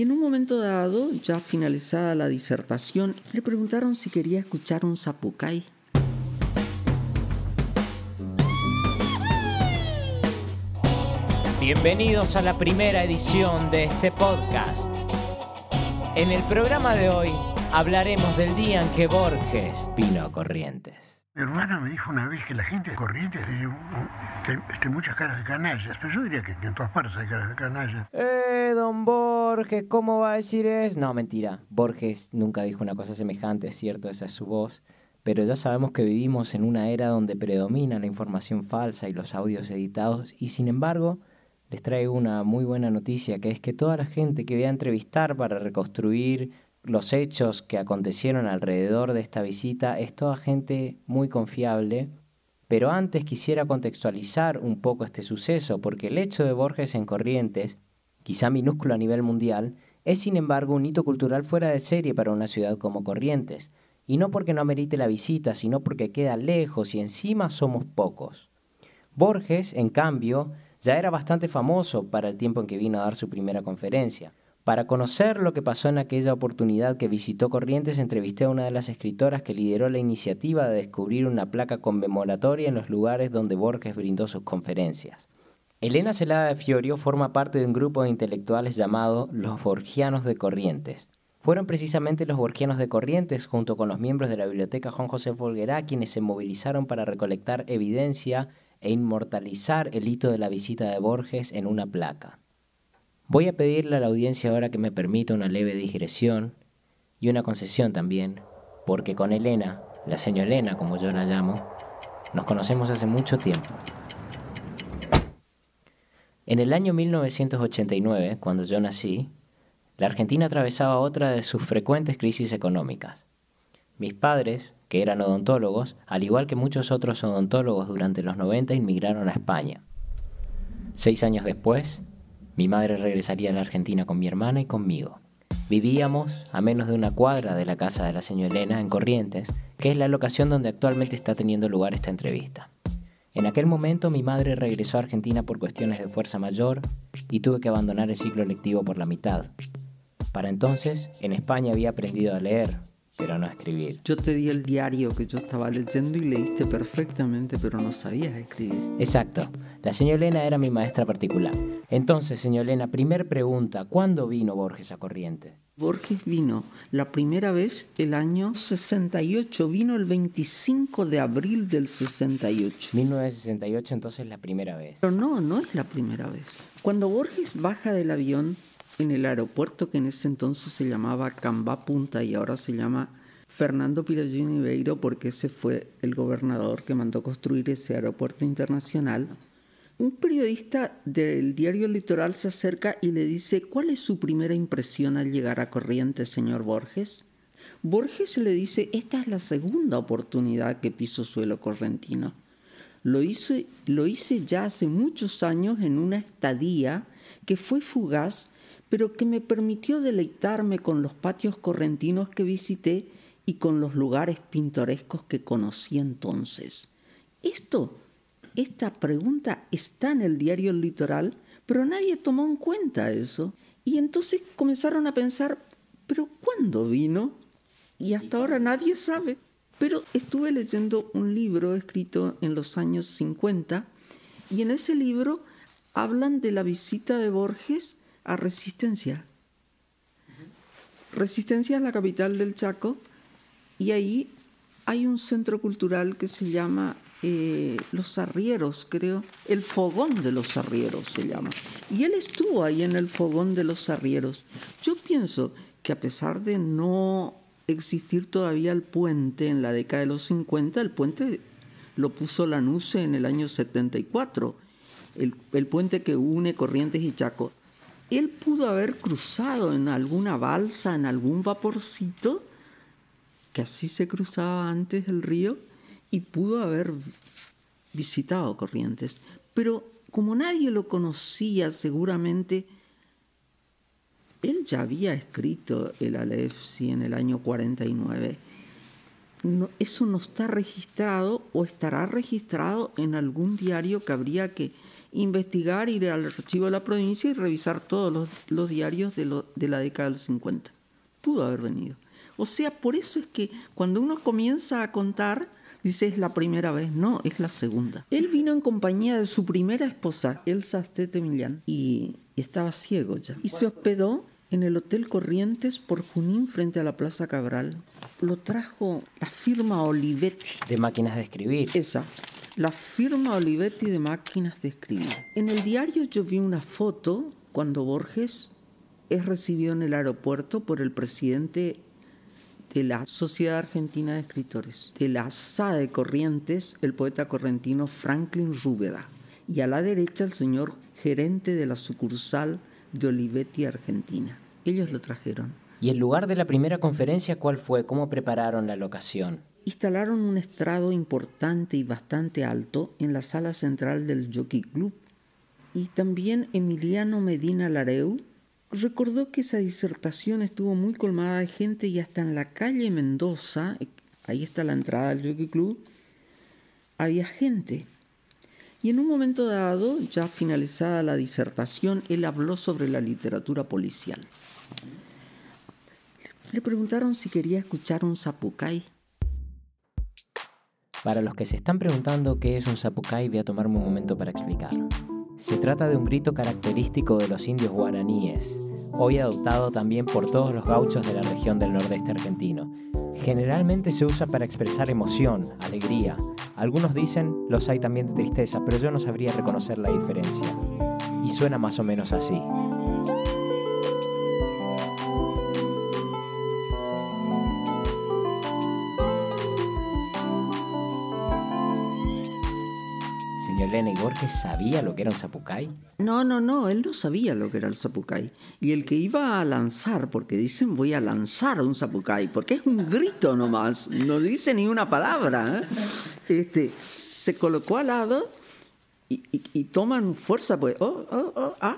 Y en un momento dado, ya finalizada la disertación, le preguntaron si quería escuchar un zapucay. Bienvenidos a la primera edición de este podcast. En el programa de hoy hablaremos del día en que Borges vino a Corrientes. Mi hermana me dijo una vez que la gente de Corrientes tiene este, muchas caras de canallas, pero yo diría que, en todas partes hay caras de canallas. Eh, don Borges, ¿cómo va a decir eso? No, mentira. Borges nunca dijo una cosa semejante, es cierto, esa es su voz. Pero ya sabemos que vivimos en una era donde predomina la información falsa y los audios editados, y sin embargo, les traigo una muy buena noticia, que es que toda la gente que voy a entrevistar para reconstruir los hechos que acontecieron alrededor de esta visita es toda gente muy confiable, pero antes quisiera contextualizar un poco este suceso, porque el hecho de Borges en Corrientes, quizá minúsculo a nivel mundial, es sin embargo un hito cultural fuera de serie para una ciudad como Corrientes, y no porque no amerite la visita, sino porque queda lejos y encima somos pocos. Borges, en cambio, ya era bastante famoso para el tiempo en que vino a dar su primera conferencia. Para conocer lo que pasó en aquella oportunidad que visitó Corrientes, entrevisté a una de las escritoras que lideró la iniciativa de descubrir una placa conmemoratoria en los lugares donde Borges brindó sus conferencias. Elena Celada de Fiorio forma parte de un grupo de intelectuales llamado Los Borgianos de Corrientes. Fueron precisamente los Borgianos de Corrientes, junto con los miembros de la Biblioteca Juan José Folguerá, quienes se movilizaron para recolectar evidencia e inmortalizar el hito de la visita de Borges en una placa. Voy a pedirle a la audiencia ahora que me permita una leve digresión y una concesión también, porque con Elena, la señora Elena como yo la llamo, nos conocemos hace mucho tiempo. En el año 1989, cuando yo nací, la Argentina atravesaba otra de sus frecuentes crisis económicas. Mis padres, que eran odontólogos, al igual que muchos otros odontólogos durante los 90, inmigraron a España. Seis años después, mi madre regresaría a la Argentina con mi hermana y conmigo. Vivíamos a menos de una cuadra de la casa de la señora Elena en Corrientes, que es la locación donde actualmente está teniendo lugar esta entrevista. En aquel momento mi madre regresó a Argentina por cuestiones de fuerza mayor y tuve que abandonar el ciclo lectivo por la mitad. Para entonces, en España había aprendido a leer, pero no escribir. Yo te di el diario que yo estaba leyendo y leíste perfectamente, pero no sabías escribir. Exacto. La señora Elena era mi maestra particular. Entonces, señora Elena, primer pregunta, ¿cuándo vino Borges a Corrientes? Borges vino la primera vez el año 68, vino el 25 de abril del 68. 1968 entonces la primera vez. Pero no, no es la primera vez. Cuando Borges baja del avión en el aeropuerto que en ese entonces se llamaba Cambá Punta y ahora se llama Fernando Piragini Beiro porque ese fue el gobernador que mandó construir ese aeropuerto internacional. Un periodista del diario Litoral se acerca y le dice, ¿cuál es su primera impresión al llegar a Corrientes, señor Borges? Borges le dice, esta es la segunda oportunidad que piso suelo correntino. Lo hice, lo hice ya hace muchos años en una estadía que fue fugaz pero que me permitió deleitarme con los patios correntinos que visité y con los lugares pintorescos que conocí entonces. Esto, esta pregunta está en el diario El Litoral, pero nadie tomó en cuenta eso. Y entonces comenzaron a pensar, ¿pero cuándo vino? Y hasta ahora nadie sabe. Pero estuve leyendo un libro escrito en los años 50 y en ese libro hablan de la visita de Borges Resistencia. Resistencia es la capital del Chaco y ahí hay un centro cultural que se llama eh, Los Arrieros, creo. El Fogón de los Arrieros se llama. Y él estuvo ahí en el Fogón de los Arrieros. Yo pienso que a pesar de no existir todavía el puente en la década de los 50, el puente lo puso Lanuse en el año 74. El, el puente que une Corrientes y Chaco él pudo haber cruzado en alguna balsa, en algún vaporcito, que así se cruzaba antes el río, y pudo haber visitado Corrientes. Pero como nadie lo conocía, seguramente él ya había escrito el Aleph en el año 49. eso no está registrado o estará registrado en algún diario que habría que investigar, ir al archivo de la provincia y revisar todos los, los diarios de, lo- de la década de los 50. Pudo haber venido. O sea, por eso es que cuando uno comienza a contar, dice es la primera vez. No, es la segunda. Él vino en compañía de su primera esposa, Elsa Astete Millán, y estaba ciego ya. Y se hospedó en el Hotel Corrientes por Junín frente a la Plaza Cabral. Lo trajo la firma Olivetti. De máquinas de escribir. Esa, la firma Olivetti de máquinas de escribir. En el diario yo vi una foto cuando Borges es recibido en el aeropuerto por el presidente de la Sociedad Argentina de Escritores, de la SA de Corrientes, el poeta correntino Franklin Rúbeda, y a la derecha el señor gerente de la sucursal de Olivetti Argentina. Ellos lo trajeron. ¿Y el lugar de la primera conferencia cuál fue? ¿Cómo prepararon la locación? Instalaron un estrado importante y bastante alto en la sala central del Jockey Club. Y también Emiliano Medina Lareu recordó que esa disertación estuvo muy colmada de gente y hasta en la calle Mendoza, ahí está la entrada del Jockey Club, había gente. Y en un momento dado, ya finalizada la disertación, él habló sobre la literatura policial. Le preguntaron si quería escuchar un zapucay. Para los que se están preguntando qué es un zapucay, voy a tomarme un momento para explicar. Se trata de un grito característico de los indios guaraníes, hoy adoptado también por todos los gauchos de la región del nordeste argentino. Generalmente se usa para expresar emoción, alegría. Algunos dicen los hay también de tristeza, pero yo no sabría reconocer la diferencia. Y suena más o menos así. Señor Lene, ¿Borges sabía lo que era un zapucay? No, no, no, él no sabía lo que era el zapucay. Y el que iba a lanzar, porque dicen voy a lanzar un zapucay, porque es un grito nomás, no dice ni una palabra. ¿eh? Este, se colocó al lado y, y- toman fuerza, pues, oh, oh, oh, ah,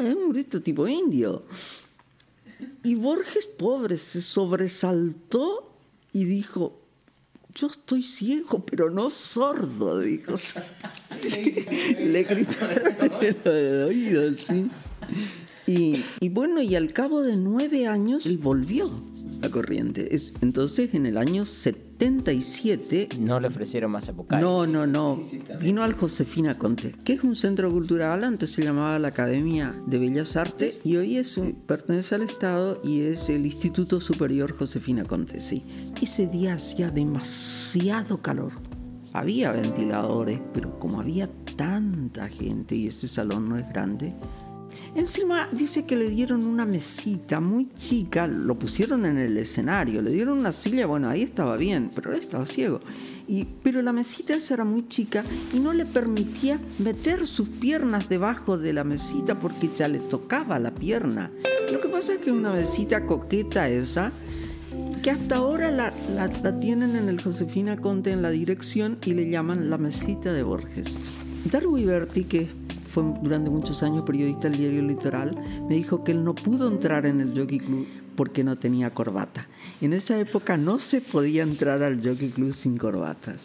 es un grito tipo indio. Y Borges, pobre, se sobresaltó y dijo, yo estoy ciego, pero no sordo, dijo. Sí, le gritaron en el oído, sí. Y, y bueno, y al cabo de nueve años, él volvió a Corriente. Es- Entonces, en el año 77, No le ofrecieron más zapucay. no, no, no. Vino al Josefina Conte, que es un centro cultural, antes se llamaba la Academia de Bellas Artes y hoy es un- pertenece al Estado y es el Instituto Superior Josefina Conte, sí. Ese día hacía demasiado calor. Había ventiladores, pero como había tanta gente y ese salón no es grande, Encima dice que le dieron una mesita muy chica, lo pusieron en el escenario, le dieron una silla, bueno, ahí estaba bien, pero él estaba ciego. Y, pero la mesita esa era muy chica y no le permitía meter sus piernas debajo de la mesita porque ya le tocaba la pierna. Lo que pasa es que una mesita coqueta esa, que hasta ahora la, tienen en el Josefina Conte en la dirección y le llaman la mesita de Borges. Darby Berti, que fue durante muchos años periodista del diario Litoral, me dijo que él no pudo entrar en el Jockey Club porque no tenía corbata. En esa época no se podía entrar al Jockey Club sin corbata.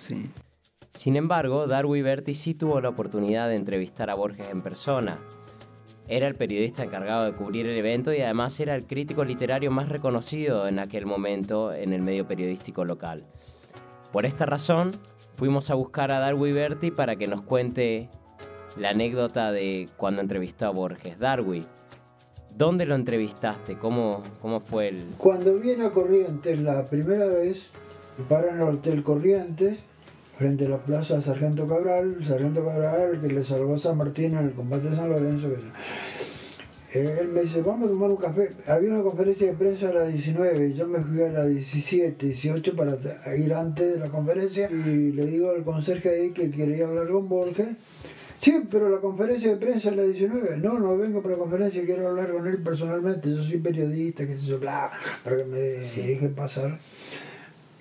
Sin embargo, Darby Berti sí tuvo la oportunidad de entrevistar a Borges en persona. Era el periodista encargado de cubrir el evento y además era el crítico literario más reconocido en aquel momento en el medio periodístico local. Por esta razón, fuimos a buscar a Darby Berti para que nos cuente la anécdota de cuando entrevistó a Borges. Darby, ¿dónde lo entrevistaste? ¿Cómo, cómo fue el...? Cuando viene a Corrientes la primera vez, para en el Hotel Corrientes, frente a la Plaza Sargento Cabral, Sargento Cabral que le salvó a San Martín en el combate de San Lorenzo. Eh, Él me dice, vamos a tomar un café. Había una conferencia de prensa a las 19 y yo me fui a las 17, 18 para ir antes de la conferencia y le digo al conserje ahí que quería hablar con Borges. Sí, pero la conferencia de prensa es la 19. No, no vengo para la conferencia, quiero hablar con él personalmente. Yo soy periodista, que se yo, bla, para que me deje pasar.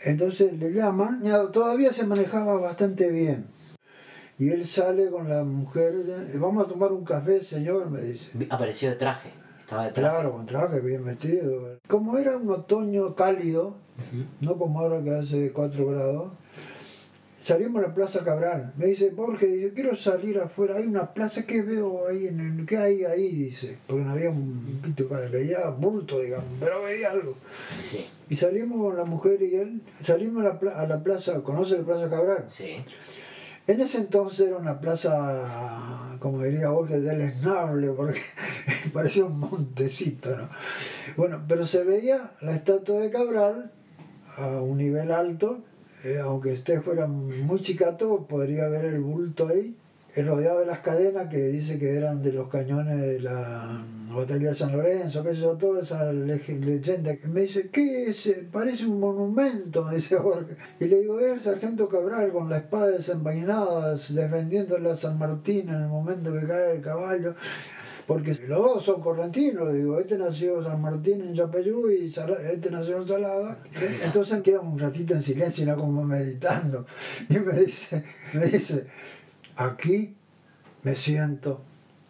Entonces le llaman, ya, todavía se manejaba bastante bien. Y él sale con la mujer, vamos a tomar un café, señor, me dice. Apareció de traje, estaba de Claro, con traje, bien vestido. Como era un otoño cálido, no como ahora que hace 4 grados, salimos a la Plaza Cabral. Me dice, Borges, yo quiero salir afuera, hay una plaza, ¿qué veo ahí? En el, ¿Qué hay ahí? Dice, porque no había un pito, veía bulto, digamos, pero veía algo. Sí. Y salimos con la mujer y él, salimos a la, a la plaza, ¿conoce la Plaza Cabral? Sí. En ese entonces era una plaza, como diría Borges, deleznable, porque parecía un montecito, ¿no? Bueno, pero se veía la estatua de Cabral a un nivel alto, eh, aunque usted fuera muy chicato, podría ver el bulto ahí, eh, rodeado de las cadenas que dice que eran de los cañones de la batalla de San Lorenzo, sé yo, toda esa leyenda. Me dice, ¿qué es? Parece un monumento, me dice Borges. Y le digo, es el sargento Cabral con la espada desenvainada, defendiéndole a San Martín en el momento que cae el caballo. Porque los dos son correntinos, digo, este nació San Martín en Yapeyú y este nació en Salada. Entonces queda un ratito en silencio y como meditando. Y me dice, me dice, aquí me siento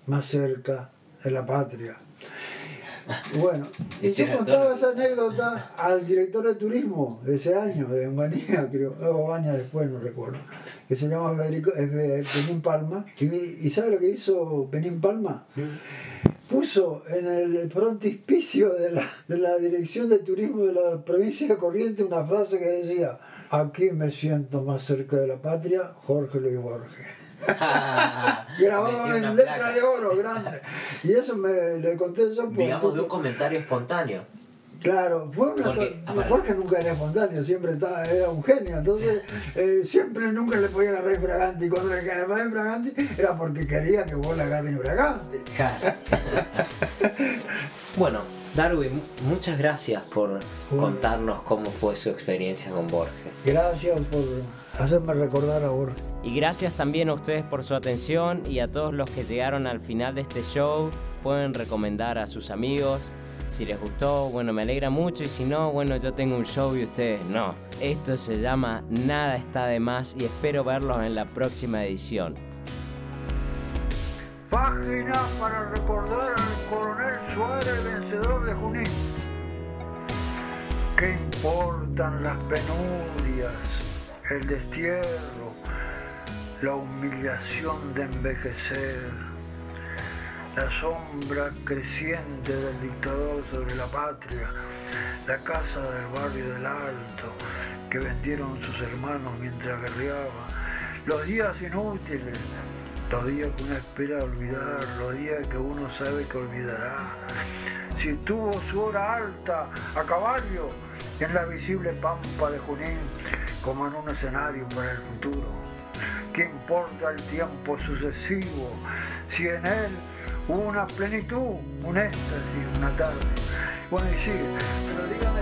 más cerca de la patria. Bueno, y yo contaba esa anécdota al director de turismo de ese año, de Manía, creo, o años después, no recuerdo, que se llama Federico, Penín Palma. Y, ¿Y sabe lo que hizo Penín Palma? Puso en el frontispicio de la, de la Dirección de Turismo de la provincia de Corrientes una frase que decía, aquí me siento más cerca de la patria, Jorge Luis Borges. Grabado en letra placa. de oro, grande. Y eso me le conté yo por Digamos de un comentario espontáneo. Claro, fue una Porque. Borges nunca era espontáneo, siempre estaba, era un genio, entonces eh, siempre nunca le podía agarrar infraganti. Y cuando le agarraba infraganti era porque quería que vos le agarres infraganti. bueno, Darwin, muchas gracias por contarnos cómo fue su experiencia con Borges. Gracias por hacerme recordar a Borges. Y gracias también a ustedes por su atención y a todos los que llegaron al final de este show. Pueden recomendar a sus amigos. Si les gustó, bueno, me alegra mucho y si no, bueno, yo tengo un show y ustedes no. Esto se llama Nada está de más y espero verlos en la próxima edición. Página para recordar al coronel Suárez, vencedor de Junín. ¿Qué importan las penurias, el destierro, la humillación de envejecer, la sombra creciente del dictador sobre la patria, la casa del barrio del Alto que vendieron sus hermanos mientras guerreaba, los días inútiles, los días que uno espera olvidar, los días que uno sabe que olvidará. Si tuvo su hora alta a caballo en la visible pampa de Junín, como en un escenario para el futuro. ¿Qué importa el tiempo sucesivo si en él hubo una plenitud, un éxtasis, una tarde? Bueno, y sigue, pero dígame